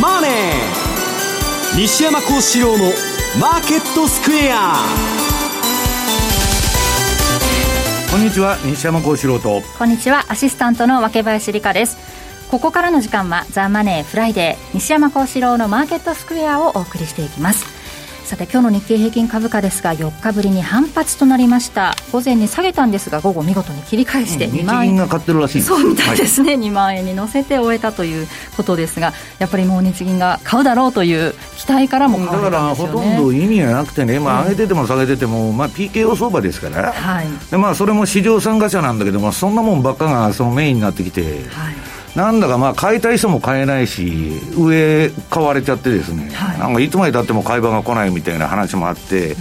マネー」西山孝四郎の「マーケットスクエア」こんにちは西山孝四郎と。こんにちはアシスタントの若林理香です。ここからの時間は「ザ・マネーフライデー西山孝四郎のマーケットスクエア」をお送りしていきますさて今日の日経平均株価ですが4日ぶりに反発となりました。午前に下げたんですが午後見事に切り返して2万円、が買ってるらしいそうみたいですね、はい、2万円に乗せて終えたということですがやっぱりもう日銀が買うだろうという期待からも、ね、だからほとんど意味がなくてね、まあ、上げてても下げてても、まあ、PKO 相場ですから、はい、でまあ、それも市場参加者なんだけど、まあ、そんなもんばっかがそのメインになってきて、はいなんだかまあ買いたい人も買えないし、上買われちゃってですね、はい、なんかいつまでたっても買い場が来ないみたいな話もあって、うん、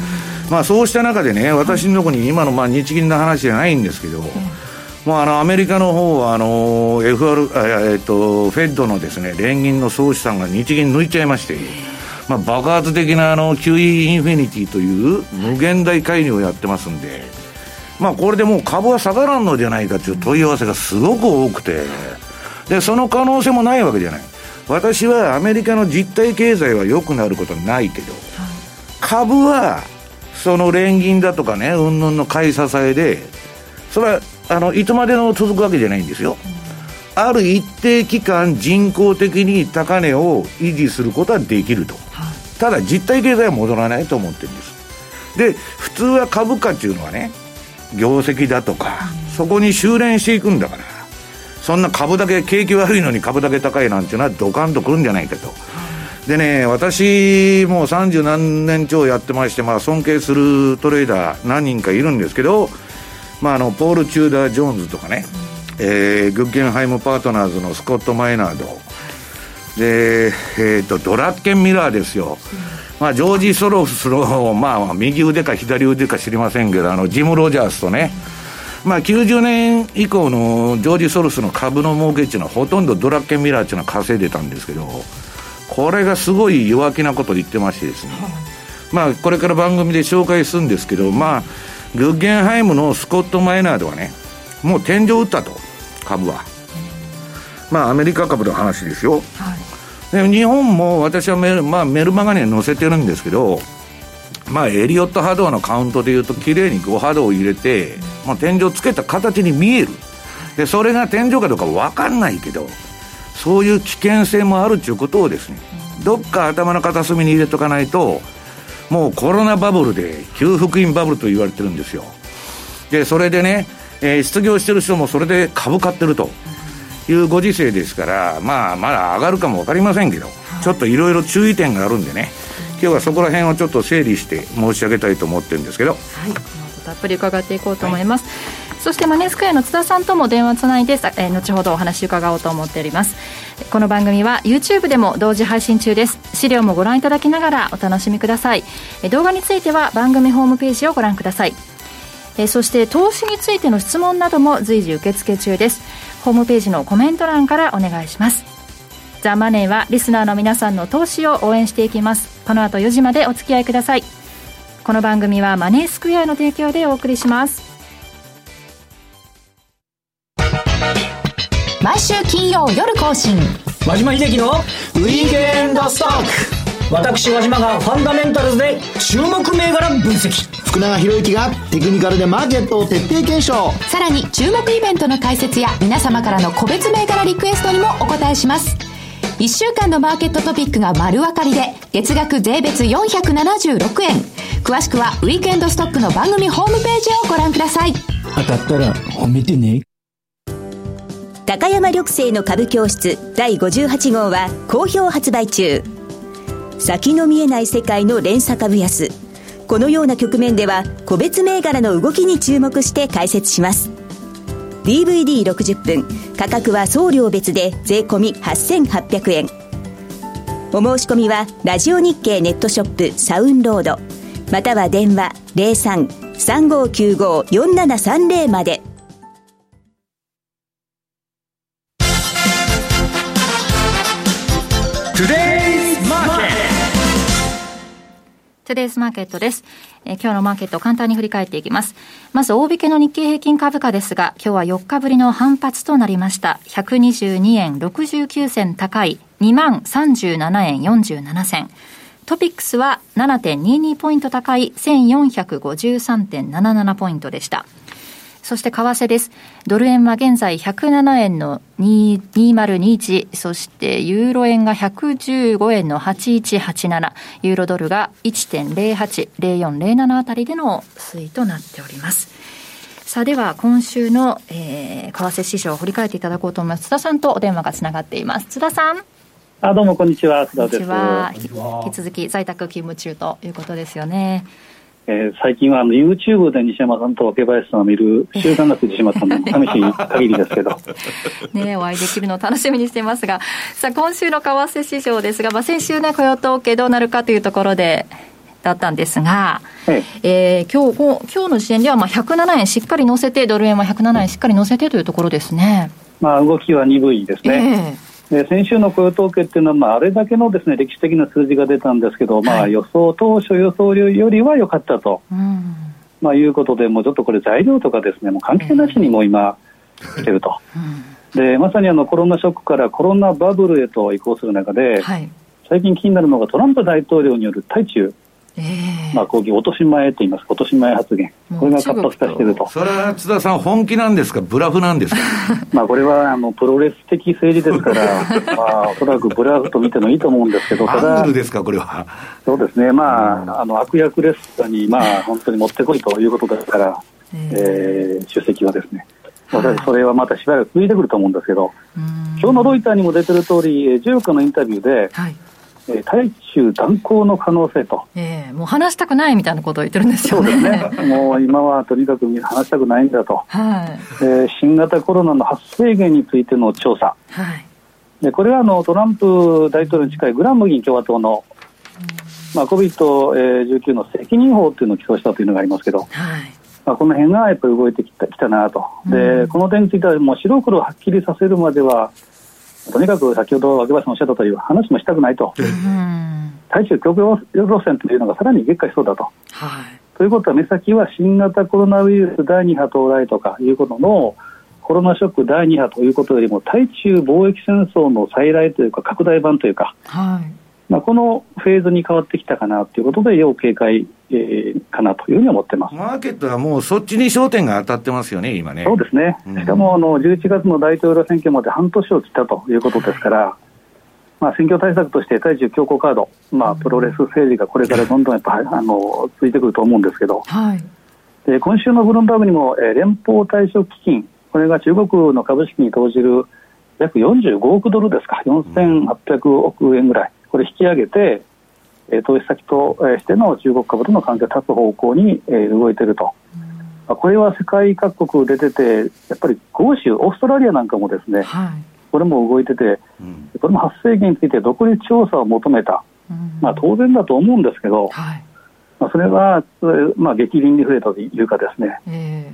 まあそうした中でね、私のところに今のまあ日銀の話じゃないんですけど、うんもうあのアメリカの方はあの FR、えっと、フェッドのですね連銀の総資産が日銀抜いちゃいまして、まあ、爆発的なあの QE インフィニティという無限大介入をやってますんで、まあ、これでもう株は下がらんのじゃないかという問い合わせがすごく多くて。でその可能性もないわけじゃない。私はアメリカの実体経済は良くなることはないけど、はい、株はその連銀だとかねうんぬんの買い支えでそれはあのいつまでの続くわけじゃないんですよ、うん、ある一定期間人工的に高値を維持することはできると、はい、ただ実体経済は戻らないと思ってるんです。で普通は株価っていうのはね業績だとか、うん、そこに修練していくんだから。そんな株だけ景気悪いのに株だけ高いなんていうのはドカンとくるんじゃないかと。でね、私、もう三十何年超やってまして、まあ、尊敬するトレーダー何人かいるんですけど、まあ、あのポール・チューダー・ジョーンズとかね、えー、グッゲンハイム・パートナーズのスコット・マイナード、で、えーと、ドラッケンミラーですよ、まあ、ジョージ・ソロスの、まあ、右腕か左腕か知りませんけど、あのジム・ロジャースとね、まあ、90年以降のジョージ・ソロスの株の儲けっていうのはほとんどドラッケンミラーっていうのは稼いでたんですけどこれがすごい弱気なことを言ってましてですね、まあこれから番組で紹介するんですけどまあグッゲンハイムのスコット・マイナードはねもう天井打ったと株は、まあアメリカ株の話ですよ、はい、で日本も私はメル,、まあ、メルマガに載せてるんですけどまあ、エリオット波動のカウントでいうと、綺麗に5波動を入れて、まあ、天井つけた形に見える。で、それが天井かどうか分かんないけど、そういう危険性もあるということをですね、どっか頭の片隅に入れとかないと、もうコロナバブルで、給付金バブルと言われてるんですよ。で、それでね、えー、失業してる人もそれで株買ってるというご時世ですから、まあ、まだ上がるかも分かりませんけど、ちょっといろいろ注意点があるんでね、今日はそこら辺をちょっと整理して申し上げたいと思ってるんですけど。はいたっぷり伺っていこうと思います、はい、そしてマネースクエアの津田さんとも電話つないで、えー、後ほどお話伺おうと思っております。この番組は YouTube でも同時配信中です。資料もご覧いただきながらお楽しみください。動画については番組ホームページをご覧ください。えそして投資についての質問なども随時受付中です。ホームページのコメント欄からお願いします。ザ・マネーはリスナーの皆さんの投資を応援していきます。この後4時までお付き合いください。この番組はマネースクエアの提供でお送りします。毎週金曜夜更新。和島秀樹のウィークエンドストック。私和島がファンダメンタルズで注目銘柄分析。福永博之がテクニカルでマーケットを徹底検証。さらに注目イベントの解説や皆様からの個別銘柄リクエストにもお答えします1週間のマーケットトピックが丸分かりで、月額税別476円。詳しくは、ウィークエンドストックの番組ホームページをご覧ください。当たったら褒めてね。高山緑星の株教室第58号は好評発売中。先の見えない世界の連鎖株安。このような局面では、個別銘柄の動きに注目して解説します。DVD60 分。価格は送料別で税込8800円。お申し込みはラジオ日経ネットショップダウンロード。または電話03-3595-4730まで Today Today's Market です。えー、今日のマーケットを簡単に振り返っていきます。まず大引けの日経平均株価ですが、今日は4日ぶりの反発となりました。122円69銭高い2万37円47銭。トピックスは7.22ポイント高い1453.77ポイントでした。そして為替です。ドル円は現在107円の2021、そしてユーロ円が115円の8187、ユーロドルが1.080407あたりでの推移となっております。さあでは今週の、えー、為替市場を振り返っていただこうと思います。津田さんとお電話がつながっています。津田さん。あどうもこんにちは津田です。こんにちは。引き続き在宅勤務中ということですよね。えー、最近はあの YouTube で西山さんと若林さんを見る習慣がついてしまったので、寂しい限りですけど。ねお会いできるのを楽しみにしていますが、さあ、今週の為替市場ですが、まあ、先週ね、雇用統計どうなるかというところで、だったんですが、えええー、今日今日の時点ではまあ107円しっかり乗せて、ドル円は107円しっかり乗せてというところですね。まあ、動きは鈍いですね。えーで先週の雇用統計っていうのは、まあ、あれだけのです、ね、歴史的な数字が出たんですけど、まあ、予想当初予想よりは良かったと、まあ、いうことで、もうちょっとこれ、材料とかですねもう関係なしにも今、来てると、でまさにあのコロナショックからコロナバブルへと移行する中で、はい、最近気になるのがトランプ大統領による対中えー、まあ、抗議落とし前と言います、落とし前発言、これが活発化していると。それは津田さん、本気なんですか、ブラフなんですか？まあこれはあのプロレス的政治ですから、まあ、おそらくブラフと見てもいいと思うんですけど、ただ、アングルですか、これは？そうですね、まあ、あの悪役レストに、まあ、本当に持ってこいということですから、えー、出席はですね。それはまたしばらく続いてくると思うんですけど、今日のロイターにも出てる通り、14日のインタビューで、はいえー、対中断交の可能性と、えー、もう話したくないみたいなことを言ってるんですよね。そうですね。もう今はとにかく話したくないんだと、はい。えー、新型コロナの発生源についての調査、はい、でこれはあのトランプ大統領に近いグラム議員共和党の、まあ、COVID-19 の責任法というのを起訴したというのがありますけど、はい。まあ、この辺がやっぱり動いてきたきたなと、で、うん、この点についてはもう白黒はっきりさせるまではとにかく先ほど秋葉さんおっしゃったとおり話もしたくないと、対中共同路線というのがさらに激化しそうだと。はい、ということは目先は新型コロナウイルス第2波到来とかいうことのコロナショック第2波ということよりも対中貿易戦争の再来というか拡大版というか、はい。まあ、このフェーズに変わってきたかなということで、要警戒、えー、かなというふうに思ってます。マーケットはもうそっちに焦点が当たってますよね、今ね。そうですね、うん、しかもあの11月の大統領選挙まで半年を切ったということですから、まあ、選挙対策として対中強硬カード、まあ、プロレス政治がこれからどんどんやっぱ あのついてくると思うんですけど、はい、で今週のブルームバーグにも、えー、連邦退職基金、これが中国の株式に投じる約45億ドルですか、4800億円ぐらい。これ引き上げて、え投資先としての中国株との関係を断つ方向に、え動いていると、うん、これは世界各国出てて、やっぱり豪州、オーストラリアなんかもですね、はい、これも動いてて、うん、これも発生源について独立調査を求めた、うん、まあ、当然だと思うんですけど、はい、まあ、それは、まあ、激鱗に触れたというかですね、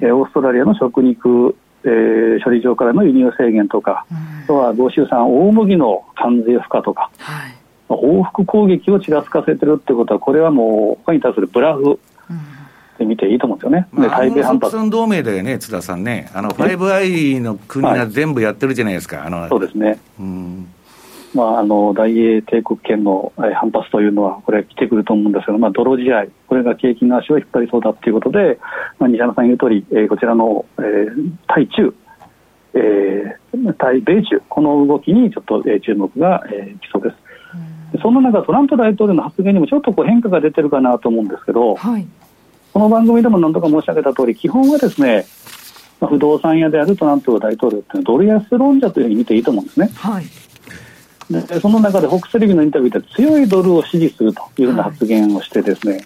えー、オーストラリアの食肉えー、処理場からの輸入制限とか、あとは豪州産大麦の関税負荷とか、はい、報復攻撃をちらつかせてるってことは、これはもう、他に対するブラフで見ていいと思うんですよね。まあ、台北反発。同盟だよね、津田さんね。あの、5i の国が全部やってるじゃないですか。はい、あのそうですね。うんまあ、あの大英帝国圏の反発というのは、これ、来てくると思うんですけど、まあ、泥試合、これが景気の足を引っ張りそうだということで、まあ、西山さん言う通り、えー、こちらの、えー、対中、えー、対米中、この動きにちょっと、えー、注目が、えー、来そうです。そんな中、トランプ大統領の発言にもちょっとこう変化が出てるかなと思うんですけど、はい、この番組でも何度か申し上げた通り、基本はですね、まあ、不動産屋であるトランプ大統領ってドル安論者というふうに見ていいと思うんですね。はいでその中でホックスレビのインタビューで強いドルを支持するというような発言をしてですね、はい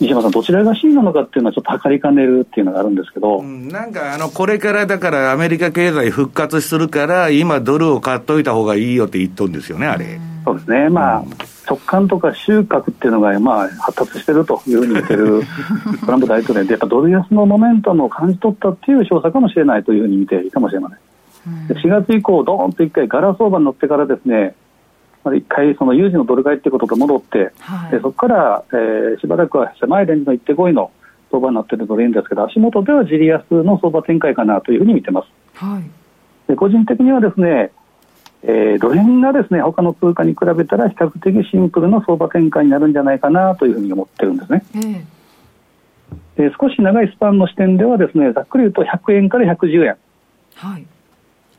西山さん、どちらが真なのかっていうのは、ちょっと測りかねるっていうのがあるんですけど、うん、なんかあの、これからだからアメリカ経済復活するから、今、ドルを買っといた方がいいよって言っとるんですよね、あれ。そうですね、まあ、直感とか収穫っていうのが、まあ、発達してるというふうに言ってる トランプ大統領で、やっぱドル安のモメンタムを感じ取ったっていう証左かもしれないというふうに見ていいかもしれません。4月以降、どーんと一回、ガラ相場に乗ってからですね、一回、その有事のドル買いってことと戻って、はい、でそこから、えー、しばらくは狭いレンジの1.5位の相場になっているドル円ですけど、足元ではじり安の相場展開かなというふうに見てます。はい、で個人的にはですね、えー、ドル円がですね他の通貨に比べたら比較的シンプルな相場展開になるんじゃないかなというふうに思ってるんですね。えー、少し長いスパンの視点ではですねざっくり言うと100円から110円、はい、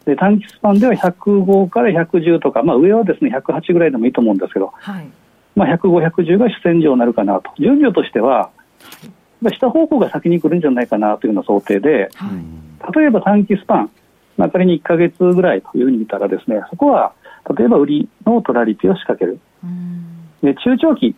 で短期スパンでは105から110とか、まあ、上はですね108ぐらいでもいいと思うんですけど、はい。まあ、105、110が主戦場になるかなと、順序としては、下方向が先に来るんじゃないかなというような想定で、はい、例えば短期スパン、まあ、仮に1か月ぐらいというふうに見たらですねそこは例えば売りのトラリピを仕掛ける、で中長期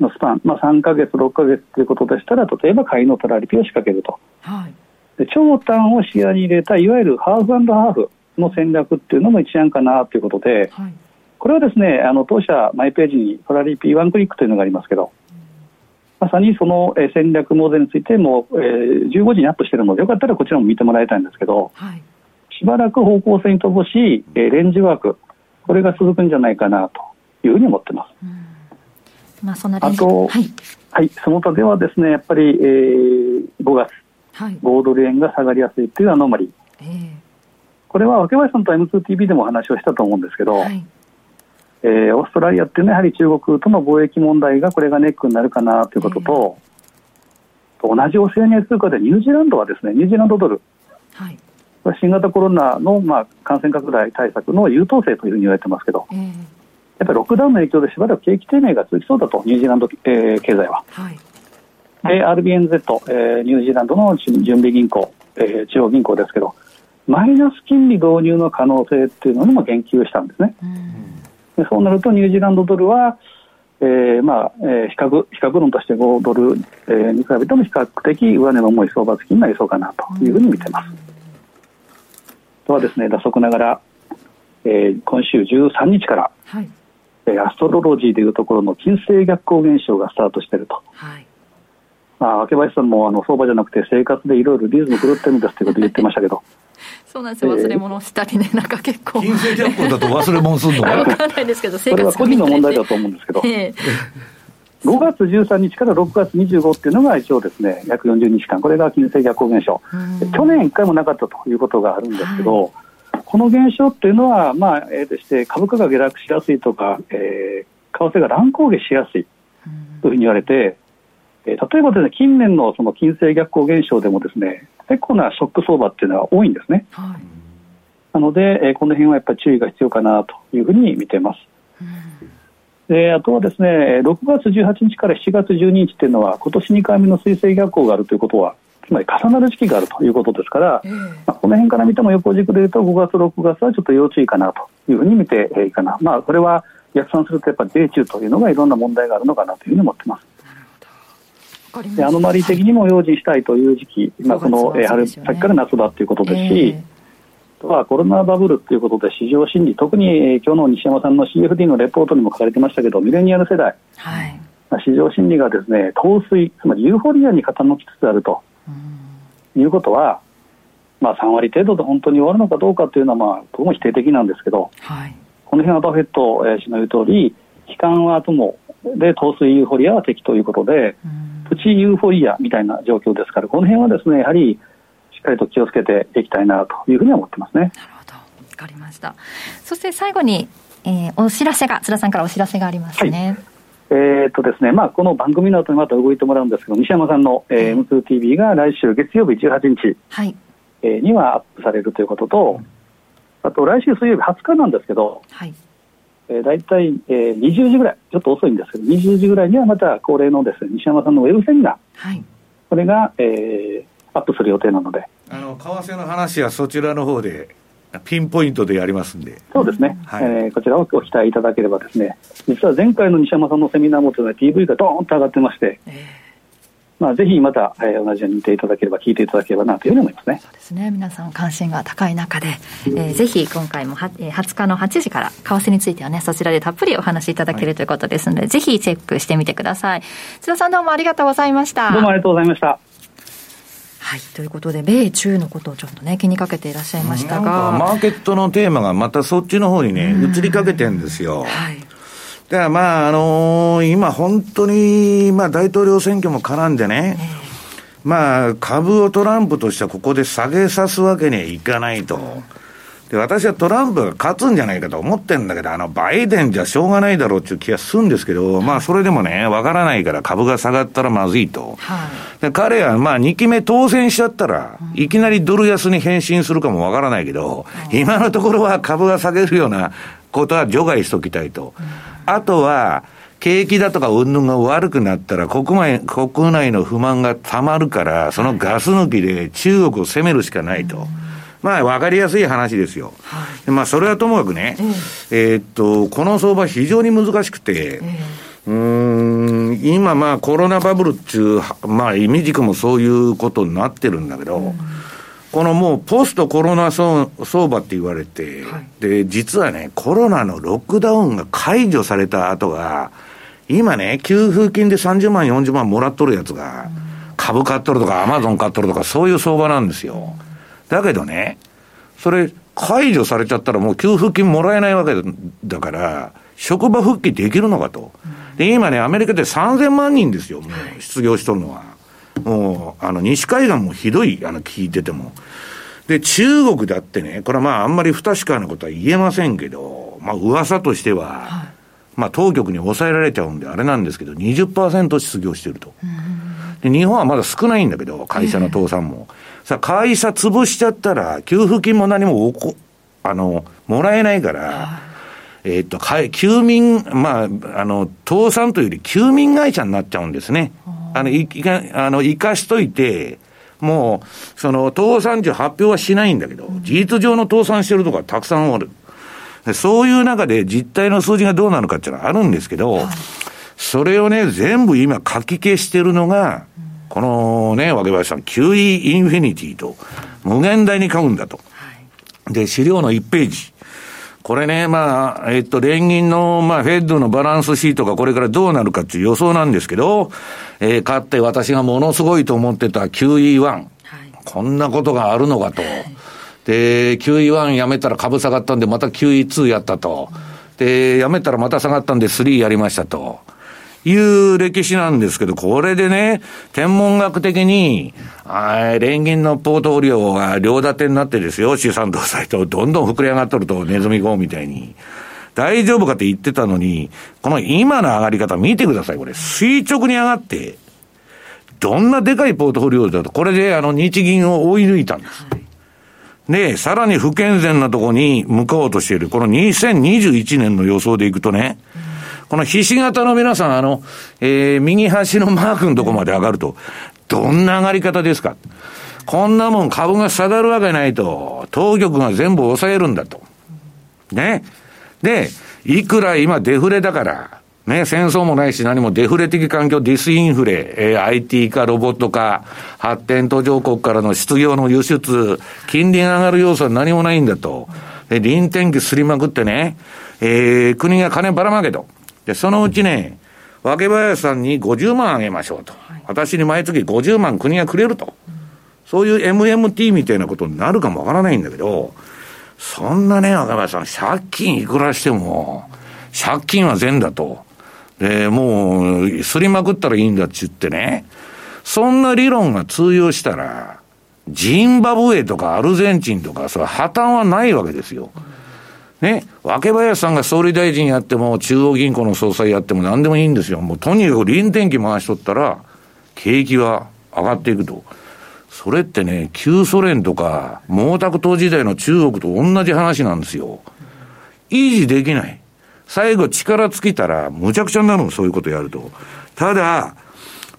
のスパン、まあ、3か月、6か月ということでしたら例えば買いのトラリピを仕掛けると、はい、で長短を視野に入れたいわゆるハーフハーフの戦略っていうのも一案かなということで、はい、これはですねあの当社マイページにトラリピワンクリックというのがありますけど、まさにその戦略モデルについても、えー、15時にアップしているのでよかったらこちらも見てもらいたいんですけど、はい、しばらく方向性に乏しい、えー、レンジワークこれが続くんじゃないかなというふうに思ってます。まあ、そのあと、はい、はい、その他ではですねやっぱり、えー、5月、はい、5ドル円が下がりやすいというアノマリ。ー、え。ー、これは若林さんと M2TV でも話をしたと思うんですけど、はい、えー、オーストラリアっていうのはやはり中国との貿易問題がこれがネックになるかなということと、えー、同じオセアニア通貨でニュージーランドはですねニュージーランドドル、はい、新型コロナの、まあ、感染拡大対策の優等生というふうに言われてますけど、えーやっぱりロックダウンの影響でしばらく景気低迷が続きそうだと、ニュージーランド、えー、経済は。はい、で、RBNZ、えー、ニュージーランドの準備銀行、えー、中央銀行ですけど、マイナス金利導入の可能性っていうのにも言及したんですね。でそうなると、ニュージーランドドルは、えーまあえー、比較比較論として5ドル、えー、に比べても比較的上値の重い相場付きになりそうかなというふうに見てます。とはですね、打足ながら、えー、今週13日から、はいえアストロロジーでいうところの金星逆行現象がスタートしていると。はいまあ、明林さんもあの相場じゃなくて生活でいろいろリズム狂ってるんですということを言ってましたけど。そうなんですよ、忘れ物したりね、なんか結構。金星逆行だと忘れ物するの わからないですけど、生活それは個人の問題だと思うんですけど。えー5月13日から6月25っていうのが一応ですね約40日間。これが金星逆行現象。去年1回もなかったということがあるんですけど、はい。この現象っていうのは、まあ、えー、として株価が下落しやすいとか、えー、為替が乱高下しやすい。というふうに言われて、えー、例えばですね、近年のその金星逆行現象でもですね、結構なショック相場っていうのは多いんですね。はい、なので、えー、この辺はやっぱり注意が必要かなというふうに見てます。であとはですね6月18日から7月12日っていうのは今年2回目の水星逆行があるということはつまり重なる時期があるということですから、えー、まあ、この辺から見ても横軸でいうと5月、6月はちょっと要注意かなというふうに見ていいかな、まあ、これは逆算するとやっぱり米中というのがいろんな問題があるのかなというふうに思ってます。でアノマリー的にも用心したいという時期、まあ、この、え春先から夏場ということですし、えー、とはコロナバブルということで市場心理特に、えー、今日の西山さんの CFD のレポートにも書かれてましたけどミレニアル世代、はい、市場心理がですね陶酔つまりユーフォリアに傾きつつあると。いうことは、まあ、3割程度で本当に終わるのかどうかというのは、まあ、どうも否定的なんですけど、はい、この辺はバフェット氏の言う通り、悲観は友で、陶酔ユーフォリアは敵ということで、プチユーフォリアみたいな状況ですから、この辺はですね、やはりかりと気をつけていきたいなというふうに思ってますね。なるほど。わかりました。そして最後に、えー、お知らせが、津田さんからお知らせがありますね。はいえーとですねまあ、この番組の後にまた動いてもらうんですけど西山さんの、えー、M2TV が来週月曜日18日、はいえー、にはアップされるということと、あと来週水曜日20日なんですけど、はいえー、大体、えー、20時ぐらいちょっと遅いんですけど20時ぐらいにはまた恒例のですね西山さんのウェブセミナー、はい、これが、えー、アップする予定なのであの為替の話はそちらの方でピンポイントでやりますんで。そうですね。はい、えー、こちらをご期待いただければですね、実は前回の西山さんのセミナーもというのは PV がドーンと上がってまして、えー、まあ、ぜひまた、えー、同じように見ていただければ、聞いていただければなというふうに思いますね。そうですね。皆さん関心が高い中で、えー、ぜひ今回もは、えー、20日の8時から、為替についてはね、そちらでたっぷりお話しいただける、はい、ということですので、ぜひチェックしてみてください。津田さんどうもありがとうございました。どうもありがとうございました。はい、ということで、米中のことをちょっとね、気にかけていらっしゃいましたが。マーケットのテーマがまたそっちの方にね、移りかけてるんですよ。はい。だからまあ、あのー、今本当に、まあ大統領選挙も絡んでね、まあ株をトランプとしてはここで下げさすわけにはいかないと。で、私はトランプが勝つんじゃないかと思ってんだけど、あの、バイデンじゃしょうがないだろうっていう気がするんですけど、まあ、それでもね、わからないから株が下がったらまずいと。はい、で彼は、まあ、2期目当選しちゃったら、いきなりドル安に変身するかもわからないけど、今のところは株が下げるようなことは除外しときたいと。あとは、景気だとか云々が悪くなったら国内、国内の不満がたまるから、そのガス抜きで中国を攻めるしかないと。まあ、わかりやすい話ですよ。はい、まあ、それはともかくね、えー、っと、この相場非常に難しくて、うん、今まあコロナバブルっていう、まあ、イメージ軸もそういうことになってるんだけど、うん、このもうポストコロナ相場って言われて、はい、で、実はね、コロナのロックダウンが解除された後が、今ね、給付金で30万、40万もらっとるやつが、株買っとるとか、アマゾン買っとるとか、そういう相場なんですよ。だけどね、それ、解除されちゃったらもう給付金もらえないわけだから、職場復帰できるのかと。で、今ね、アメリカで3000万人ですよ、もう失業しとるのは。もう、あの、西海岸もひどい、あの、聞いてても。で、中国だってね、これはまあ、あんまり不確かなことは言えませんけど、まあ、噂としては、はい、まあ、当局に抑えられちゃうんであれなんですけど、20%失業してると。で、日本はまだ少ないんだけど、会社の倒産も。さあ、会社潰しちゃったら、給付金も何もおこ、あの、もらえないから、えっと、休眠、まあ、あの、倒産というより休眠会社になっちゃうんですね。あの、いか、あの、生かしといて、もう、その、倒産時発表はしないんだけど、事実上の倒産してるとこたくさんある。そういう中で実態の数字がどうなのかっていうのはあるんですけど、それをね、全部今書き消してるのが、このね、わけばさん、QE インフィニティと、無限大に買うんだと。で、資料の1ページ。これね、まあ、えっと、連銀の、まあ、フェッドのバランスシートがこれからどうなるかっていう予想なんですけど、えー、かって私がものすごいと思ってた QE1、はい、こんなことがあるのかと。で、QE1 やめたら株下がったんで、また QE2 やったと。で、やめたらまた下がったんで3やりましたと。いう歴史なんですけど、これでね、天文学的に、連銀のポートフォリオが両立てになってですよ、資産動債と、どんどん膨れ上がっとると、ネズミ号みたいに。大丈夫かって言ってたのに、この今の上がり方見てください、これ。垂直に上がって、どんなでかいポートフォリオだと、これであの日銀を追い抜いたんです。で、さらに不健全なところに向かおうとしている、この2021年の予想でいくとね、うんこのひし形の皆さん、あの、えー、右端のマークのとこまで上がると、どんな上がり方ですか？こんなもん株が下がるわけないと、当局が全部抑えるんだと。ね。で、いくら今デフレだから、ね、戦争もないし何もデフレ的環境、ディスインフレ、えー、IT 化、ロボット化、発展途上国からの失業の輸出、金利が上がる要素は何もないんだと。で、臨転機すりまくってね、えー、国が金ばらまけと。で、そのうちね、若林さんに50万あげましょうと。私に毎月50万国がくれると。そういう MMT みたいなことになるかもわからないんだけど、そんなね、若林さん、借金いくらしても、借金は善だと。で、もう、すりまくったらいいんだって言ってね、そんな理論が通用したら、ジンバブエとかアルゼンチンとか、それ破綻はないわけですよ。ね、若林さんが総理大臣やっても、中央銀行の総裁やっても何でもいいんですよ。もうとにかく臨転機回しとったら、景気は上がっていくと。それってね、旧ソ連とか、毛沢東時代の中国と同じ話なんですよ。維持できない。最後力尽きたら、むちゃくちゃになるの、そういうことやると。ただ、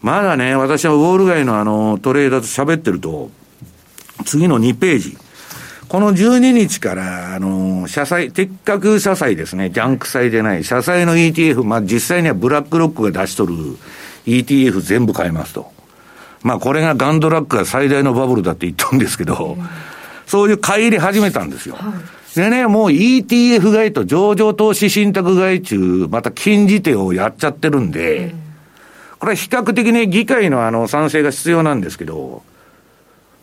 まだね、私はウォール街のあの、トレーダーと喋ってると、次の2ページ。この12日から、あの、社債、鉄核社債ですね、ジャンク債でない、社債の ETF、まあ実際にはブラックロックが出しとる ETF 全部買いますと。まあこれがガンドラックが最大のバブルだって言ったんですけど、そういう買い入れ始めたんですよ。でね、もう ETF 買いと上場投資信託買い中、また禁じ手をやっちゃってるんで、これは比較的ね、議会のあの賛成が必要なんですけど、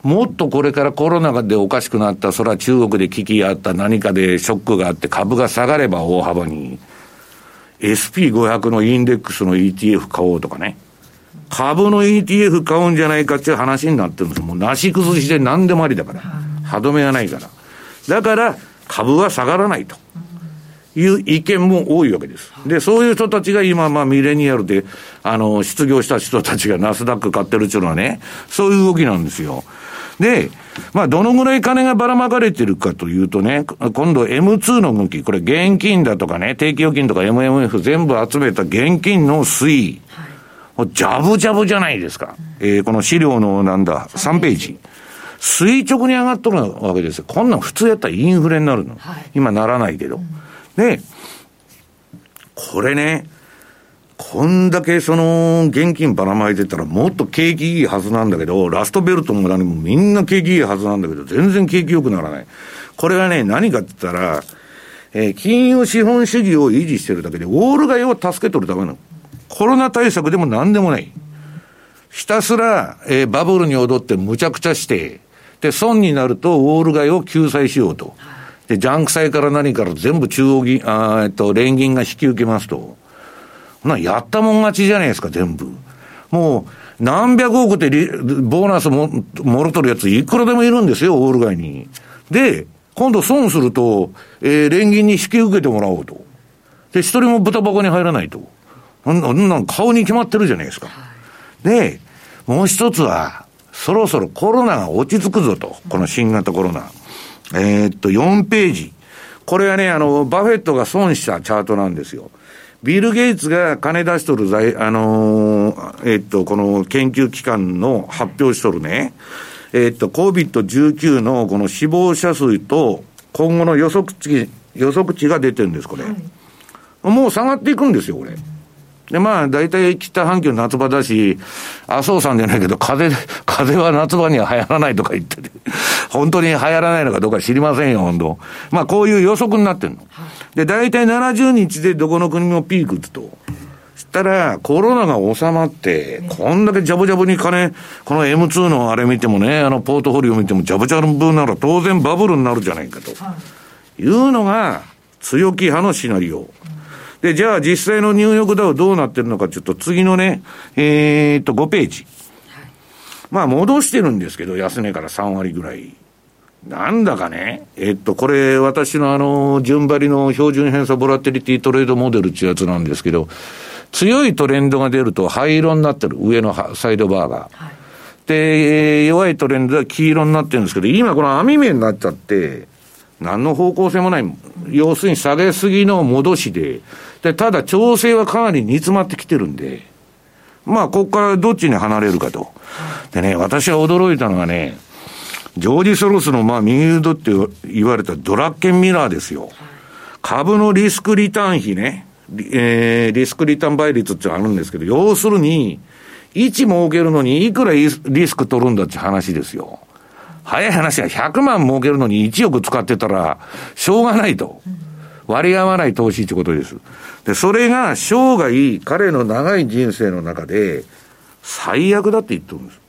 もっとこれからコロナでおかしくなった、それは中国で危機があった何かでショックがあって株が下がれば大幅に、SP500 のインデックスの ETF 買おうとかね。株の ETF 買うんじゃないかっていう話になってるんですもうなし崩しで何でもありだから。歯止めがないから。だから、株は下がらないと。いう意見も多いわけです。で、そういう人たちが今、まあ、ミレニアルで、あの、失業した人たちがナスダック買ってるっていうのはね、そういう動きなんですよ。で、まあ、どのぐらい金がばらまかれてるかというとね、今度 M2 の動き、これ現金だとかね、定期預金とか MMF 全部集めた現金の推移。はい、ジャブジャブじゃないですか。うん、えー、この資料のなんだ、3ページ。垂直に上がっとるわけですよ。こんなん普通やったらインフレになるの。はい、今ならないけど。うんで、これね、こんだけその現金ばらまいてたらもっと景気いいはずなんだけど、ラストベルトも何もみんな景気いいはずなんだけど、全然景気良くならない。これはね、何かって言ったら、えー、金融資本主義を維持してるだけで、ウォール街を助け取るための、コロナ対策でも何でもない。ひたすら、えー、バブルに踊ってむちゃくちゃして、で、損になるとウォール街を救済しようと。で、ジャンク債から何から全部中央銀、あえっと、連銀が引き受けますと。な、やったもん勝ちじゃないですか、全部。もう、何百億でボーナスも、もろとるやついくらでもいるんですよ、オール街に。で、今度損すると、えー、連銀に引き受けてもらおうと。で、一人も豚箱に入らないと。んな、んなん顔に決まってるじゃないですか。で、もう一つは、そろそろコロナが落ち着くぞと。この新型コロナ。えー、っと、4ページ。これはね、あの、バフェットが損したチャートなんですよ。ビル・ゲイツが金出しとる財、あのー、えー、っと、この研究機関の発表しとるね、えー、っと、COVID-19 のこの死亡者数と、今後の予測値、予測値が出てるんです、これ。はい、もう下がっていくんですよ、これ。で、まあ、大体北半球夏場だし、麻生さんじゃないけど、風、風は夏場には流行らないとか言ってて、本当に流行らないのかどうか知りませんよ、本当。まあ、こういう予測になってるの。で、大体70日でどこの国もピークと。したら、コロナが収まって、こんだけジャブジャブに金、この M2 のあれ見てもね、あのポートフォリオ見てもジャブジャブなら当然バブルになるじゃないかと。いうのが、強気派のシナリオ。で、じゃあ実際のニューヨークダウどうなってるのか、ちょっと次のね、えー、っと、5ページ。まあ、戻してるんですけど、安値から3割ぐらい。なんだかね、えっと、これ、私のあの、順張りの標準偏差ボラテリティトレードモデルっていうやつなんですけど、強いトレンドが出ると灰色になってる、上のサイドバーが。はい、で、弱いトレンドは黄色になってるんですけど、今この網目になっちゃって、何の方向性もない。要するに下げすぎの戻しで、で、ただ調整はかなり煮詰まってきてるんで、まあ、ここからどっちに離れるかと。でね、私は驚いたのはね、ジョージ・ソロスの、まあ、右腕って言われたドラッケンミラーですよ。株のリスクリターン比ね、えー、リスクリターン倍率ってあるんですけど、要するに、1儲けるのにいくらリスク取るんだって話ですよ。早い話は100万儲けるのに1億使ってたら、しょうがないと。割り合わない投資ってことです。で、それが生涯、彼の長い人生の中で、最悪だって言ってるんです。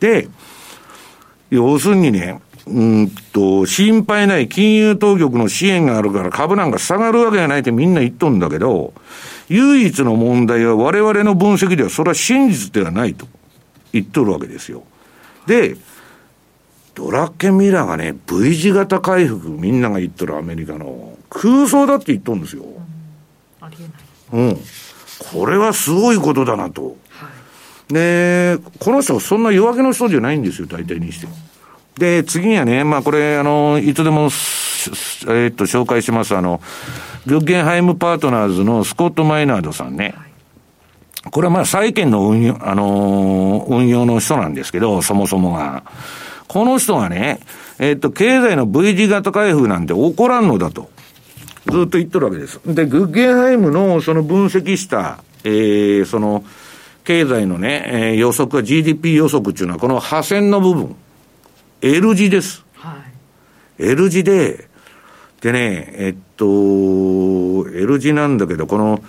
で、要するにね、うんと、心配ない金融当局の支援があるから株なんか下がるわけがないってみんな言っとんだけど、唯一の問題は我々の分析ではそれは真実ではないと言っとるわけですよ。で、ドラッケンミラーがね、V 字型回復、みんなが言っとるアメリカの、空想だって言っとるんですよ。うん、ありえない。うん。これはすごいことだなと。はい、で、この人、そんな夜明けの人じゃないんですよ、大体にして。で、次にはね、まあこれ、あの、いつでも、えー、っと、紹介します、あの、グッゲンハイムパートナーズのスコット・マイナードさんね。これはまあ債券の運用、あのー、運用の人なんですけど、そもそもが。この人がね、えっと、経済の V 字型回復なんて起こらんのだと。ずっと言ってるわけです。で、グッゲンハイムのその分析した、えー、その、経済のね、えー、予測は GDP 予測っていうのはこの破線の部分。L 字です。はい。L 字で、でね、えっと、L 字なんだけど、この、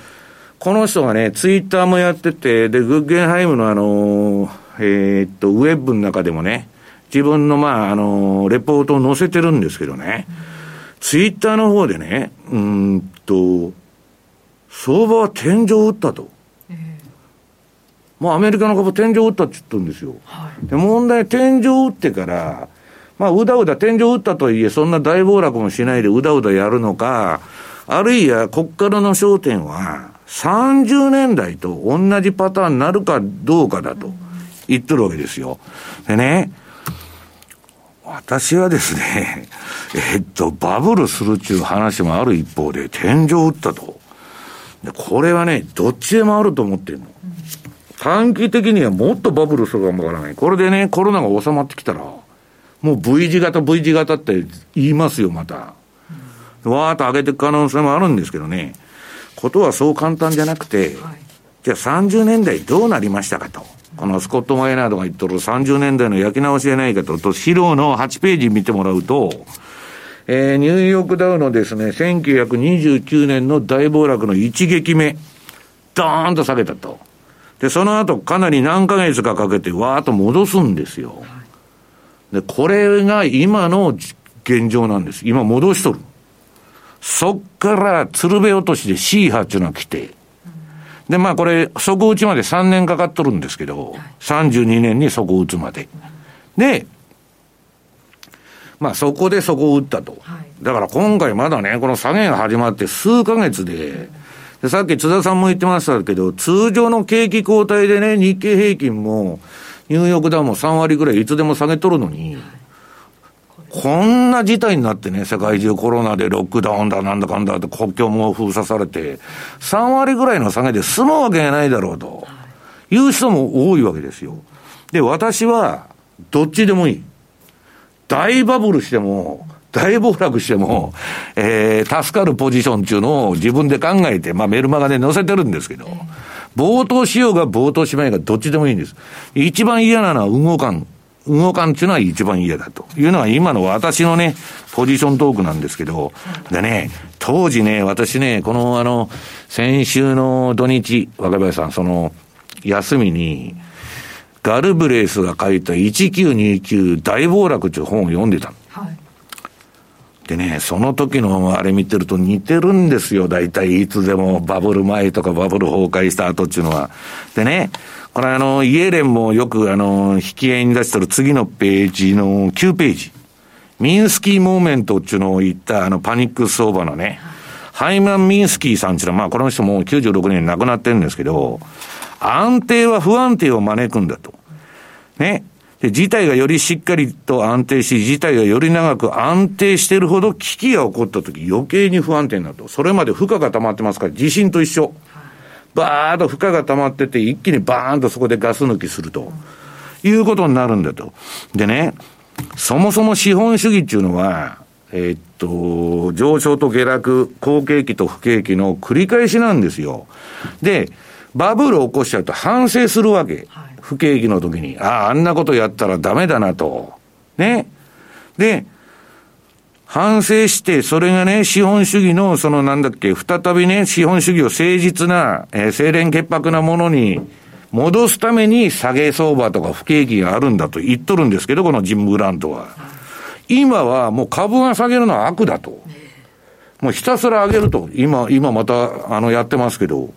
この人がね、ツイッターもやってて、で、グッゲンハイムのあの、えー、っと、ウェブの中でもね、自分の、まあ、あの、レポートを載せてるんですけどね、ツイッターの方でね、うんと、相場は天井を打ったと。えー、もうアメリカの株天井を打ったって言ったんですよ。はい、で、問題、天井を打ってから、まあ、うだうだ天井打ったとはいえ、そんな大暴落もしないでうだうだやるのか、あるいは、こっからの焦点は、30年代と同じパターンになるかどうかだと言ってるわけですよ。でね、私はですね、えっと、バブルするっていう話もある一方で、天井打ったと。でこれはね、どっちでもあると思ってるの。短期的にはもっとバブルするかもわからない。これでね、コロナが収まってきたら、もう V 字型、V 字型って言いますよ、また。わーっと上げていく可能性もあるんですけどね。ことはそう簡単じゃなくて、じゃあ30年代どうなりましたかと。このスコット・マイナードが言っとる30年代の焼き直しじゃないかと、と資料の8ページ見てもらうと、えー、ニューヨークダウのですね、1929年の大暴落の一撃目、ドーンと下げたと。で、その後かなり何ヶ月かかけてわーっと戻すんですよ。で、これが今の現状なんです。今戻しとる。そっから鶴瓶落としで C 波っていうのが来て、で、まあこれ、底打ちまで3年かかっとるんですけど、32年に底打つまで。で、まあそこで底を打ったと。だから今回まだね、この下げが始まって数ヶ月で、でさっき津田さんも言ってましたけど、通常の景気後退でね、日経平均も、ニューヨークダウンも3割ぐらいいつでも下げとるのに、こんな事態になってね、世界中コロナでロックダウンだなんだかんだって国境も封鎖されて、3割ぐらいの下げで済むわけがないだろうと、いう人も多いわけですよ。で、私は、どっちでもいい。大バブルしても、大暴落しても、えー、助かるポジションっていうのを自分で考えて、まあメルマガで載せてるんですけど、冒頭しようが冒頭しまいがどっちでもいいんです。一番嫌なのは動かん。動かんっていうのは一番嫌だというのが今の私のね、ポジショントークなんですけど、でね、当時ね、私ね、このあの、先週の土日、若林さん、その、休みに、ガルブレースが書いた1929大暴落っていう本を読んでたはい、でね、その時のあれ見てると似てるんですよ。大体いつでもバブル前とかバブル崩壊した後っていうのは。でね、これあの、イエレンもよくあの、引き合いに出してる次のページの9ページ。ミンスキーモーメントっていうのを言ったあの、パニック相場のね、ハイマン・ミンスキーさんっていうのは、まあこの人も96年亡くなってるんですけど、安定は不安定を招くんだと。ね。で、事態がよりしっかりと安定し、事態がより長く安定しているほど危機が起こった時余計に不安定になると。それまで負荷が溜まってますから、地震と一緒。バーッと負荷が溜まってて、一気にバーンとそこでガス抜きすると。いうことになるんだと。でね、そもそも資本主義っていうのは、えー、っと、上昇と下落、好景気と不景気の繰り返しなんですよ。で、バブルを起こしちゃうと反省するわけ。不景気の時に。ああ、あんなことやったらダメだなと。ね。で、反省して、それがね、資本主義の、そのなんだっけ、再びね、資本主義を誠実な、えー、清廉潔白なものに戻すために下げ相場とか不景気があるんだと言っとるんですけど、このジム・グラントは。今はもう株が下げるのは悪だと。もうひたすら上げると。今、今また、あの、やってますけど、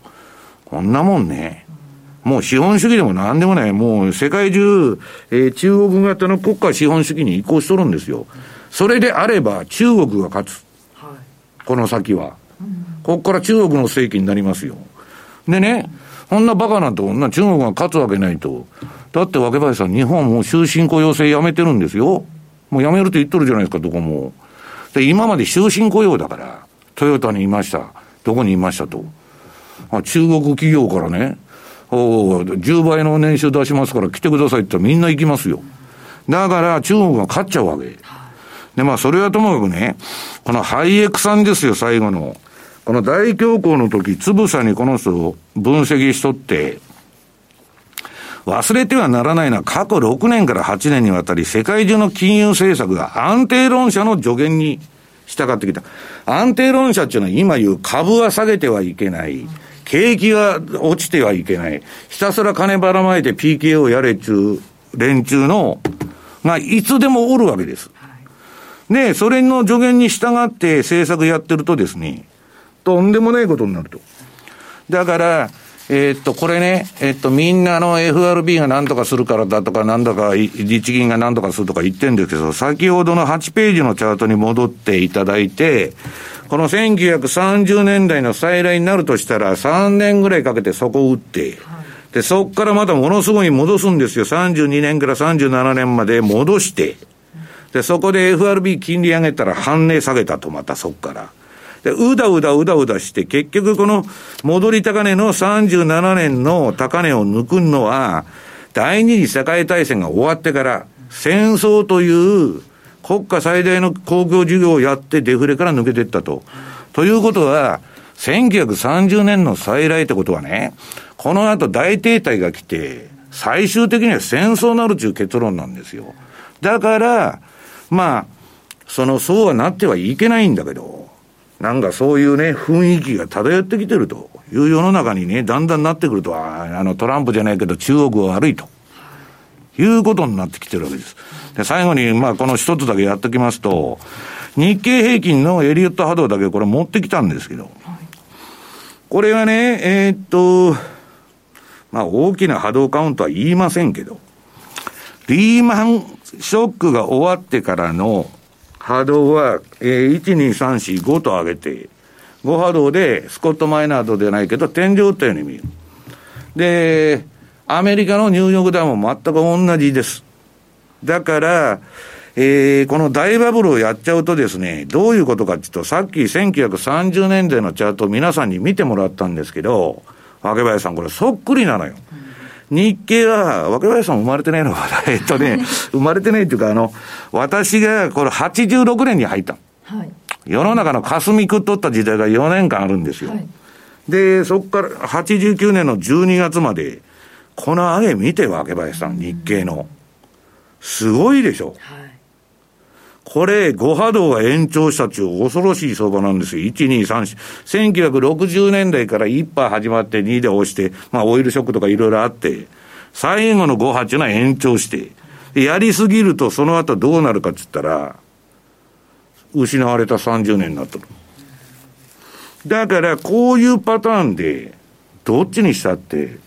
こんなもんね。もう資本主義でも何でもない。もう世界中、えー、中国型の国家資本主義に移行しとるんですよ。それであれば中国が勝つ。はい、この先は。ここから中国の世紀になりますよ。でね、こんなバカなと、な中国が勝つわけないと。だって若林さん、日本はもう終身雇用制やめてるんですよ。もうやめると言っとるじゃないですか、どこも。で、今まで終身雇用だから、トヨタにいました。どこにいましたと。あ中国企業からね、お10倍の年収出しますから来てくださいって言ったらみんな行きますよ。だから中国が勝っちゃうわけ。で、まあ、それはともかくね、このハイエクさんですよ、最後の。この大恐慌の時、つぶさにこの人を分析しとって、忘れてはならないのは過去6年から8年にわたり世界中の金融政策が安定論者の助言に従ってきた。安定論者っていうのは今言う株は下げてはいけない。景気が落ちてはいけない。ひたすら金ばらまいて PKO やれっちゅう連中の、がいつでもおるわけです。で、それの助言に従って政策やってるとですね、とんでもないことになると。だから、えー、っと、これね、えー、っと、みんなの FRB が何とかするからだとか、なんだか、日銀が何とかするとか言ってるんですけど、先ほどの8ページのチャートに戻っていただいて、この1930年代の再来になるとしたら、3年ぐらいかけてそこを打って、で、そこからまたものすごい戻すんですよ。32年から37年まで戻して、で、そこで FRB 金利上げたら半値下げたと、またそこから。で、うだうだうだうだして、結局この戻り高値の37年の高値を抜くのは、第二次世界大戦が終わってから、戦争という国家最大の公共事業をやってデフレから抜けていったと。ということは、1930年の再来ってことはね、この後大停滞が来て、最終的には戦争になるという結論なんですよ。だから、まあ、その、そうはなってはいけないんだけど、なんかそういうね、雰囲気が漂ってきてるという世の中にね、だんだんなってくると、あの、トランプじゃないけど中国は悪いと。いうことになってきてるわけです。で、最後に、まあ、この一つだけやっておきますと、日経平均のエリオット波動だけこれ持ってきたんですけど、これはね、えー、っと、まあ、大きな波動カウントは言いませんけど、リーマンショックが終わってからの波動は、えー、1、2、3、4、5と上げて、5波動でスコットマイナードでないけど、天井ったように見える。で、アメリカのニューヨークダウンも全く同じです。だから、えー、この大バブルをやっちゃうとですね、どういうことかっていうと、さっき1930年代のチャートを皆さんに見てもらったんですけど、若林さんこれそっくりなのよ。うん日経は、若林さん生まれてないのかな？えっとね、生まれてないっていうか、あの、私がこれ86年に入った。はい、世の中の霞食っとった時代が4年間あるんですよ。はい、で、そこから89年の12月まで、この上げ見て、若林さん、日経の。すごいでしょ。はいこれ、5波動が延長したっていう恐ろしい相場なんですよ。1、2、3、4。1960年代から1波始まって2で押して、まあオイルショックとかいろいろあって、最後の5波っていうのは延長して、やりすぎるとその後どうなるかって言ったら、失われた30年になったる。だからこういうパターンで、どっちにしたって、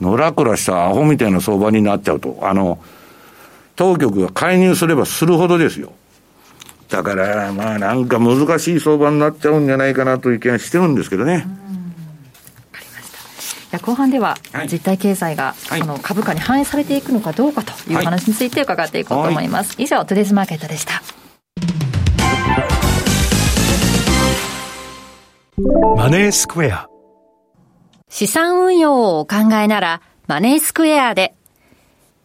のらくらしたアホみたいな相場になっちゃうと、あの、当局が介入すればするほどですよ。だから、まあなんか難しい相場になっちゃうんじゃないかなという気がしてるんですけどね。後半では実体経済がその株価に反映されていくのかどうかという話について伺っていこうと思います。以上、トゥデイズマーケットでした。マネースクエア資産運用をお考えならマネースクエアで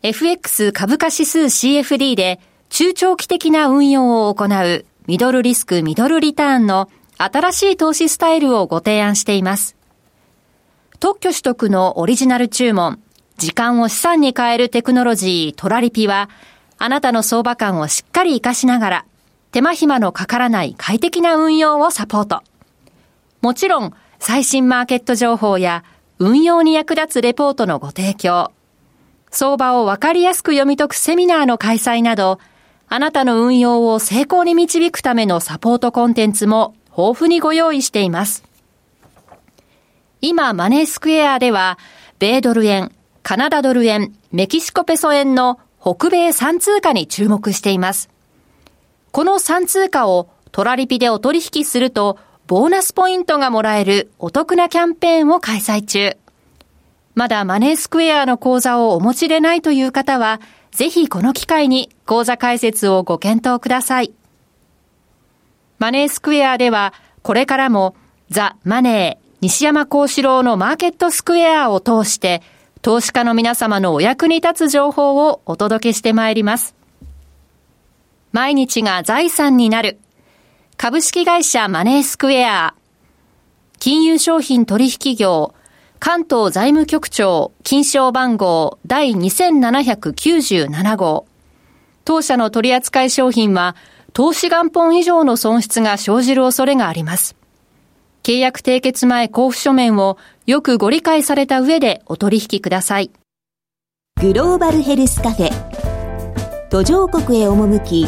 FX 株価指数 CFD で中長期的な運用を行うミドルリスクミドルリターンの新しい投資スタイルをご提案しています。特許取得のオリジナル注文、時間を資産に変えるテクノロジートラリピは、あなたの相場感をしっかり活かしながら、手間暇のかからない快適な運用をサポート。もちろん、最新マーケット情報や運用に役立つレポートのご提供、相場をわかりやすく読み解くセミナーの開催など、あなたの運用を成功に導くためのサポートコンテンツも豊富にご用意しています。今、マネースクエアでは、米ドル円、カナダドル円、メキシコペソ円の北米3通貨に注目しています。この3通貨をトラリピでお取引すると、ボーナスポイントがもらえるお得なキャンペーンを開催中。まだマネースクエアの口座をお持ちでないという方は、ぜひこの機会に口座開設をご検討ください。マネースクエアでは、これからもザ・マネー、西山幸四郎のマーケットスクエアを通して、投資家の皆様のお役に立つ情報をお届けしてまいります。毎日が財産になる。株式会社マネースクエア。金融商品取引業関東財務局長金賞番号第2797号。当社の取扱い商品は投資元本以上の損失が生じる恐れがあります。契約締結前交付書面をよくご理解された上でお取引ください。グローバルヘルスカフェ。途上国へ赴き、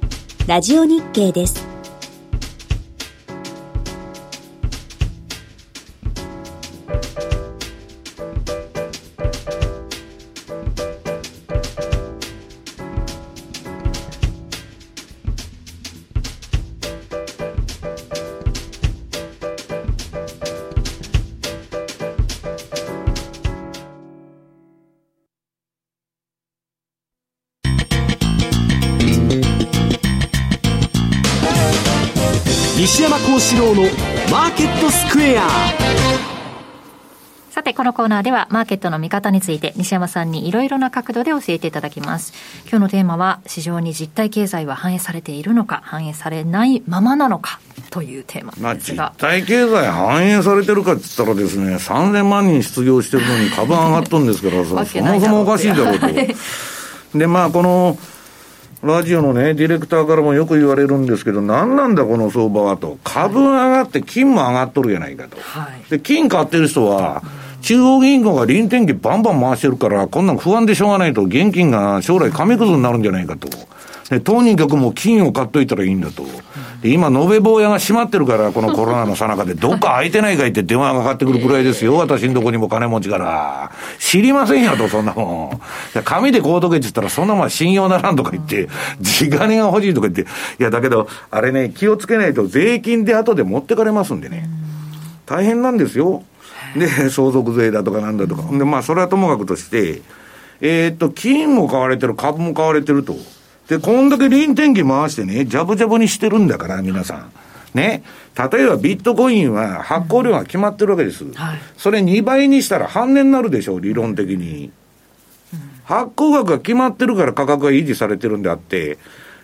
ラジオ日経です。西山幸四郎のマーケットスクエアさて、このコーナーではマーケットの見方について西山さんにいろいろな角度で教えていただきます。今日のテーマは市場に実体経済は反映されているのか、反映されないままなのかというテーマですが。まあ、実体経済反映されてるかって言ったらですね、3000万人失業してるのに株上がっとるんですから そもそもおかしいだろうと。で、まあ、この、ラジオのね、ディレクターからもよく言われるんですけど、何なんだこの相場はと。株上がって金も上がっとるやないかと。はい、で、金買ってる人は、中央銀行が臨転機バンバン回してるから、こんなん不安でしょうがないと、現金が将来紙くずになるんじゃないかと。で、当人局も金を買っといたらいいんだと。で、今、延べ坊屋が閉まってるから、このコロナのさなかで、どっか空いてないかいって電話がかかってくるくらいですよ。私のとこにも金持ちから。知りませんよと、そんなもん。紙でこうとけって言ったら、そんなもん信用ならんとか言って、地金が欲しいとか言って、いや、だけど、あれね、気をつけないと税金で後で持ってかれますんでね。大変なんですよ。で、相続税だとかなんだとか。で、まあ、それはともかくとして、えー、っと、金も買われてる、株も買われてると。で、こんだけ臨転機回してね、ジャブジャブにしてるんだから、皆さん。ね。例えばビットコインは発行量が決まってるわけです。うんはい、それ2倍にしたら半値になるでしょう、理論的に。発行額が決まってるから価格が維持されてるんであって、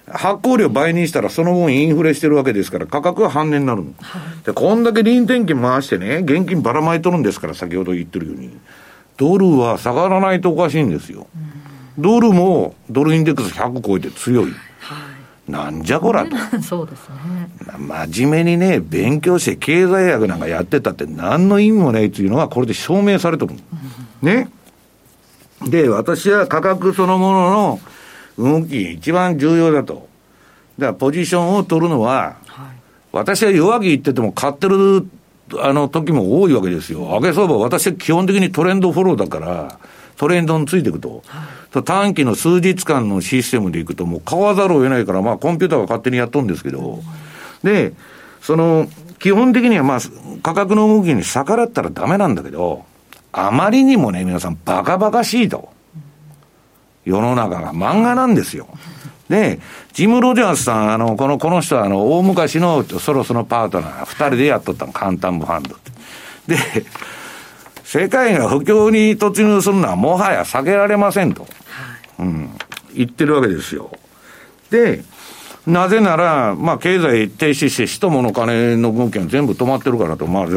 発行量倍にしたらその分インフレしてるわけですから価格は半値になるの。はい、で、こんだけ臨転機回してね、現金ばらまいとるんですから、先ほど言ってるように。ドルは下がらないとおかしいんですよ。うんドルもドルインデックス100超えて強い。はい、なんじゃこらと。そうですね。真面目にね、勉強して経済学なんかやってたって何の意味もないというのがこれで証明されてる。ね。で、私は価格そのものの動き一番重要だと。だからポジションを取るのは、はい、私は弱気言ってても買ってるあの時も多いわけですよ。上げ相場、私は基本的にトレンドフォローだから、トレンドについていくと。はい、短期の数日間のシステムでいくと、もう買わざるを得ないから、まあコンピューターが勝手にやっとるんですけど、で、その、基本的にはまあ価格の動きに逆らったらダメなんだけど、あまりにもね、皆さんバカバカしいと。世の中が漫画なんですよ。で、ジム・ロジャースさん、あの、この、この人は、あの、大昔のそろそろパートナー、二人でやっとったの、簡単ファンドって。で、世界が不況に突入するのはもはや避けられませんと、はい、うん、言ってるわけですよ。で、なぜなら、まあ、経済停止して人もの金の動きが全部止まってるからと、まあ、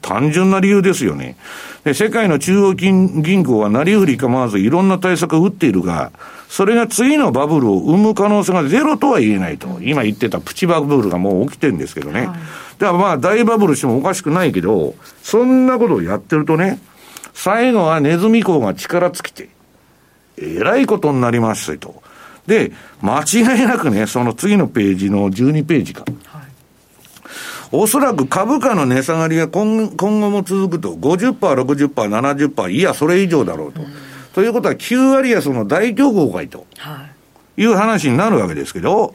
単純な理由ですよね。で、世界の中央銀行はなりふり構わずいろんな対策を打っているが、それが次のバブルを生む可能性がゼロとは言えないと。今言ってたプチバブルがもう起きてるんですけどね。はいだからまあ大バブルしてもおかしくないけど、そんなことをやってるとね、最後はネズミ講が力尽きて、えらいことになりましたと。で、間違いなくね、その次のページの12ページか。はい、おそらく株価の値下がりが今今後も続くと50%、60%、70%、いや、それ以上だろうと。うん、ということは9割安の大競合会と、いう話になるわけですけど、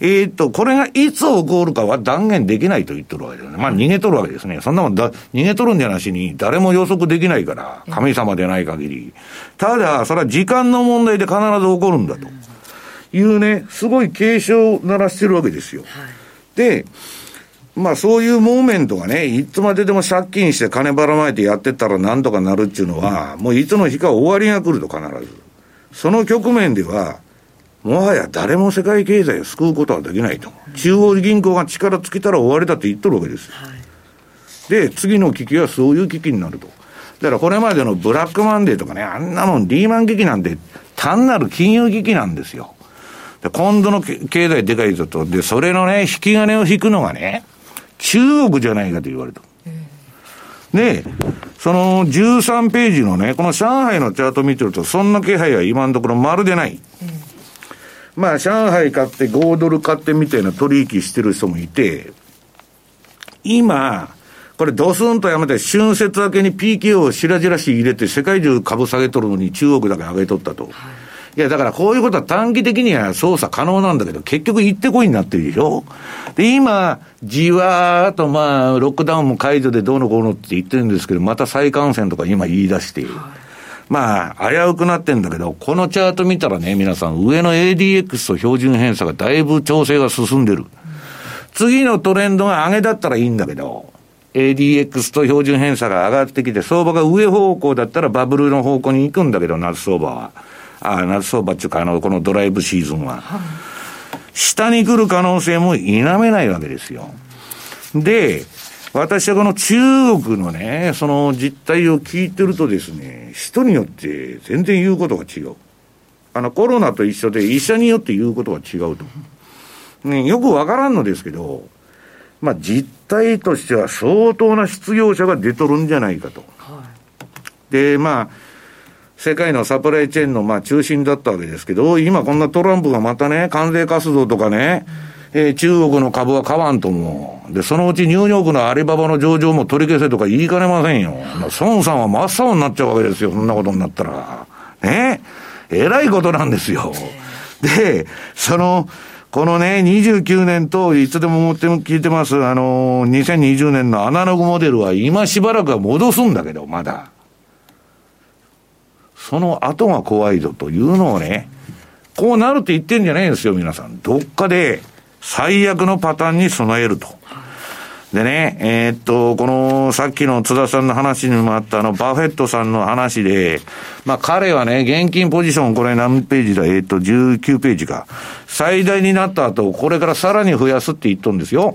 えー、っと、これがいつ起こるかは断言できないと言ってるわけですね。まあ逃げとるわけですね。そんなもんだ、逃げとるんじゃなしに誰も予測できないから、神様でない限り。ただ、それは時間の問題で必ず起こるんだと。いうね、すごい警鐘を鳴らしてるわけですよ。で、まあそういうモーメントがね、いつまででも借金して金ばらまいてやってったらなんとかなるっていうのは、もういつの日か終わりが来ると必ず。その局面では、もはや誰も世界経済を救うことはできないと。中央銀行が力尽きたら終わりだって言っとるわけです。はい、で、次の危機はそういう危機になると。だからこれまでのブラックマンデーとかね、あんなもんリーマン危機なんて単なる金融危機なんですよ。で今度の経済でかいぞと。で、それのね、引き金を引くのがね、中国じゃないかと言われた。で、その13ページのね、この上海のチャート見てると、そんな気配は今のところまるでない。まあ、上海買って5ドル買ってみたいな取引してる人もいて、今、これドスンとやめて、春節明けに PK をしらじらし入れて、世界中株下げとるのに中国だけ上げとったと。はい。いや、だからこういうことは短期的には操作可能なんだけど、結局行ってこいになってるでしょ。で、今、じわーっとまあ、ロックダウンも解除でどうのこうのって言ってるんですけど、また再感染とか今言い出して、まあ、危うくなってんだけど、このチャート見たらね、皆さん、上の ADX と標準偏差がだいぶ調整が進んでる。次のトレンドが上げだったらいいんだけど、ADX と標準偏差が上がってきて、相場が上方向だったらバブルの方向に行くんだけど、夏相場は。あ夏相場っていうか、あの、このドライブシーズンは。下に来る可能性も否めないわけですよ。で、私はこの中国のね、その実態を聞いてるとですね、人によって全然言うことが違う。あの、コロナと一緒で医者によって言うことが違うと。ね、よくわからんのですけど、まあ実態としては相当な失業者が出とるんじゃないかと。はい、で、まあ、世界のサプライチェーンのまあ中心だったわけですけど、今こんなトランプがまたね、関税活動とかね、えー、中国の株は買わんと思う。で、そのうちニューヨークのアリババの上場も取り消せとか言いかねませんよ。孫さんは真っ青になっちゃうわけですよ、そんなことになったら。ね？えらいことなんですよ。で、その、このね、29年といつでも思って聞いてます、あの、2020年のアナログモデルは今しばらくは戻すんだけど、まだ。その後が怖いぞというのをね、こうなるって言ってんじゃないんですよ、皆さん。どっかで最悪のパターンに備えると。でね、えー、っと、この、さっきの津田さんの話にもあったあの、バフェットさんの話で、まあ彼はね、現金ポジション、これ何ページだ？えー、っと、19ページか。最大になった後、これからさらに増やすって言っとんですよ。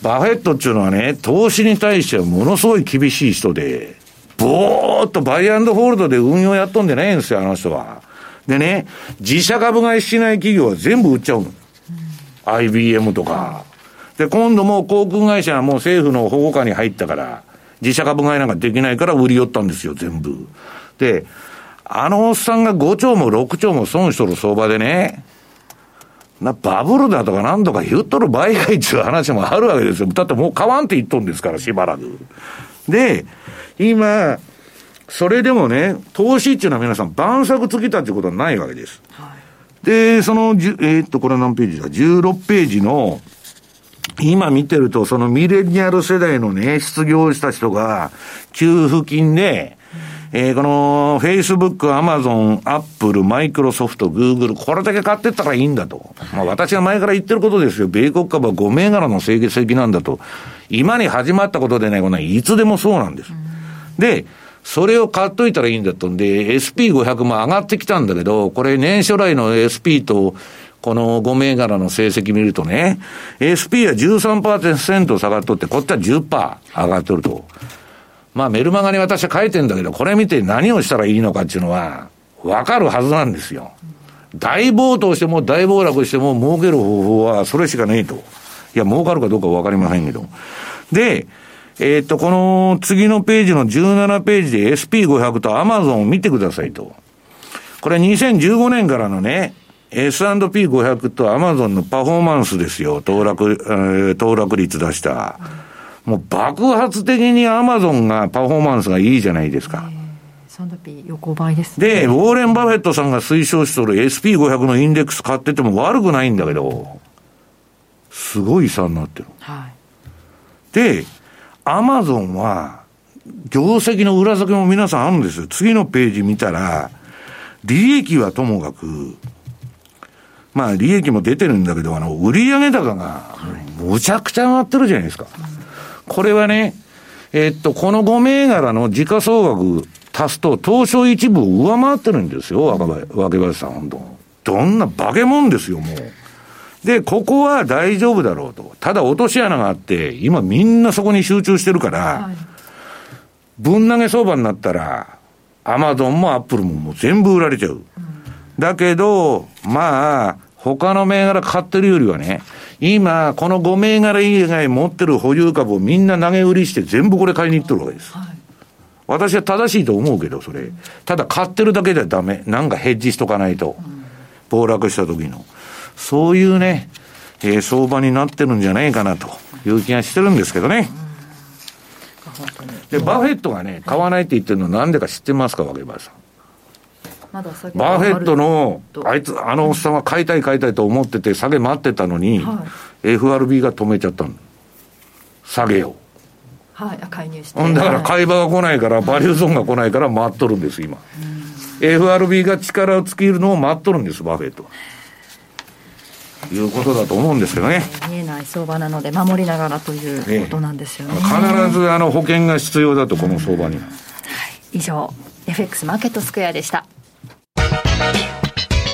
バフェットっていうのはね、投資に対してはものすごい厳しい人で、ぼーっとバイアンドホールドで運用やっとんでないんですよ、あの人は。でね、自社株買いしない企業は全部売っちゃうの。IBM とか。で、今度も航空会社はもう政府の保護下に入ったから、自社株買いなんかできないから売り寄ったんですよ、全部。で、あのおっさんが5兆も6兆も損しとる相場でね、な、バブルだとかなんとか言っとる場合がいっていう話もあるわけですよ。だってもう買わんって言っとるんですから、しばらく。で、今、それでもね、投資っていうのは皆さん、晩作尽きたってことはないわけです。はい、で、その、えー、っと、これ何ページだ ?16 ページの、今見てると、そのミレニアル世代のね、失業した人が、給付金で、えー、この、Facebook、Amazon、Apple、Microsoft、Google、これだけ買ってったらいいんだと。まあ私は前から言ってることですよ。米国株は5銘柄の成績なんだと。今に始まったことでないこのいつでもそうなんです。で、それを買っといたらいいんだとんで、SP500 も上がってきたんだけど、これ年初来の SP と、この5銘柄の成績見るとね、SP は13%下がっとって、こっちは10%上がっとると。まあメルマガに私は書いてんだけど、これ見て何をしたらいいのかっていうのは、わかるはずなんですよ。大暴騰しても大暴落しても儲ける方法はそれしかねえと。いや、儲かるかどうかわかりませんけど。で、えー、っと、この次のページの17ページで SP500 と Amazon を見てくださいと。これ2015年からのね、S&P500 と Amazon のパフォーマンスですよ。騰落、えー、騰落率出した。もう爆発的に Amazon がパフォーマンスがいいじゃないですか。S&P 横ばいですね。で、ウォーレン・バフェットさんが推奨しとる SP500 のインデックス買ってても悪くないんだけど、すごい差になってる。はい、で、アマゾンは、業績の裏付けも皆さんあるんですよ。次のページ見たら、利益はともかく、まあ利益も出てるんだけど、あの、売上高が、むちゃくちゃ上がってるじゃないですか。これはね、えっと、この5銘柄の時価総額足すと、東証一部を上回ってるんですよ、若林さん、本当どんな化け物ですよ、もう。で、ここは大丈夫だろうと。ただ落とし穴があって、今みんなそこに集中してるから、はい、ぶん投げ相場になったら、アマゾンもアップルももう全部売られちゃう。うん、だけど、まあ、他の銘柄買ってるよりはね、今、この5銘柄以外持ってる保有株をみんな投げ売りして全部これ買いに行ってるわけです。はい、私は正しいと思うけど、それ。ただ買ってるだけではダメ。なんかヘッジしとかないと。暴落した時の。そういうね、えー、相場になってるんじゃないかなという気がしてるんですけどね。で、バフェットがね、買わないって言ってるのなんでか知ってますか、若林さん。バフェットの、あいつ、あのおっさんは買いたい買いたいと思ってて、下げ待ってたのに、はい、FRB が止めちゃったの。下げを。はい、介入して。だから買い場が来ないから、バリューゾーンが来ないから待っとるんです、今。FRB が力を尽きるのを待っとるんです、バフェットは。いうことだと思うんですけどね。見えない相場なので、守りながらということなんですよね。必ずあの保険が必要だと、この相場には。はい、以上、FX マーケットスクエアでした。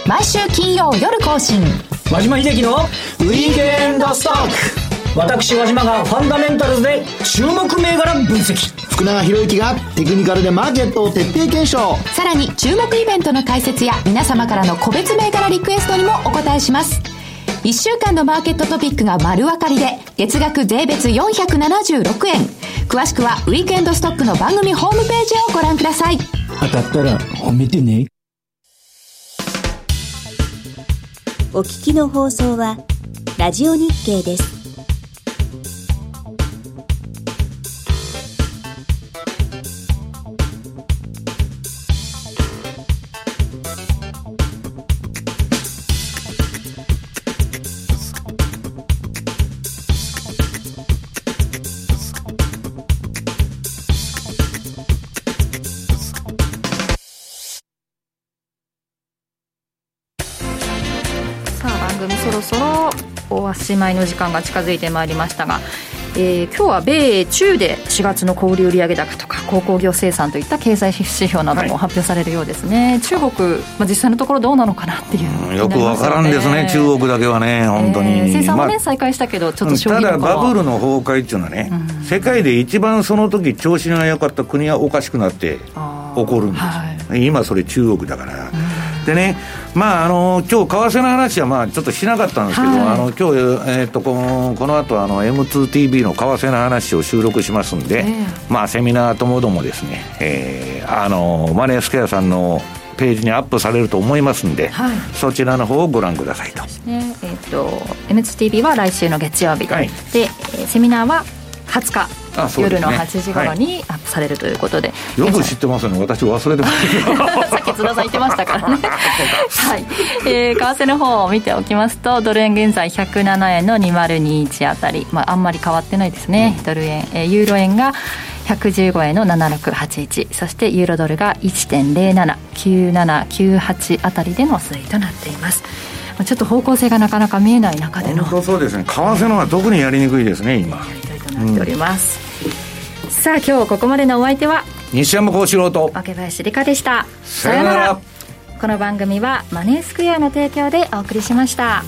毎週金曜夜更新。和島秀樹のウィークエンドストック。私和島がファンダメンタルズで注目銘柄分析福永博之がテクニカルでマーケットを徹底検証さらに注目イベントの解説や皆様からの個別銘柄リクエストにもお答えします1週間のマーケットトピックが丸分かりで、月額税別476円。詳しくは、ウィークエンドストックの番組ホームページをご覧ください。当たったら褒めてね。お聞きの放送は、ラジオ日経です。しまいの時間が近づいてまいりましたが、えー、今日は米中で4月の小売売上高とか鉱工業生産といった経済指標なども発表されるようですね、はい、中国、まあ、実際のところどうなのかなっていう、ね、よくわからんですね、中国だけはね、本当に。えー、生産もね、まあ、再開したけど、ちょっとただ、バブルの崩壊っていうのはね、うん、世界で一番その時調子が良かった国はおかしくなって起こるんです、はい、今、それ中国だから。うんでね、まあ、あの今日為替の話はまあちょっとしなかったんですけど、はい、あの今日えー、っとこのこの後あの M2TV の為替の話を収録しますんで、えー、まあ、セミナーともどもですね、えー、あのマネースケアさんのページにアップされると思いますんで、はい、そちらの方をご覧くださいと。ねえー、っと M2TV は来週の月曜日、はい、でセミナーは20日夜の8時頃にアップされるということで、よく知ってますね。私忘れてます さっき津田さん言ってましたからね。はい、えー、為替の方を見ておきますとドル円現在107円の2021あたり、まあ、あんまり変わってないですね、うん、ドル円、えー、ユーロ円が115円の7681そしてユーロドルが1.079798あたりでの推移となっています。ちょっと方向性がなかなか見えない中での。そうですね。為替の方が特にやりにくいですね今なっております、うんさあ今日ここまでのお相手は西山幸四郎と若林理香でした。さよなら。この番組はマネースクエアの提供でお送りしました。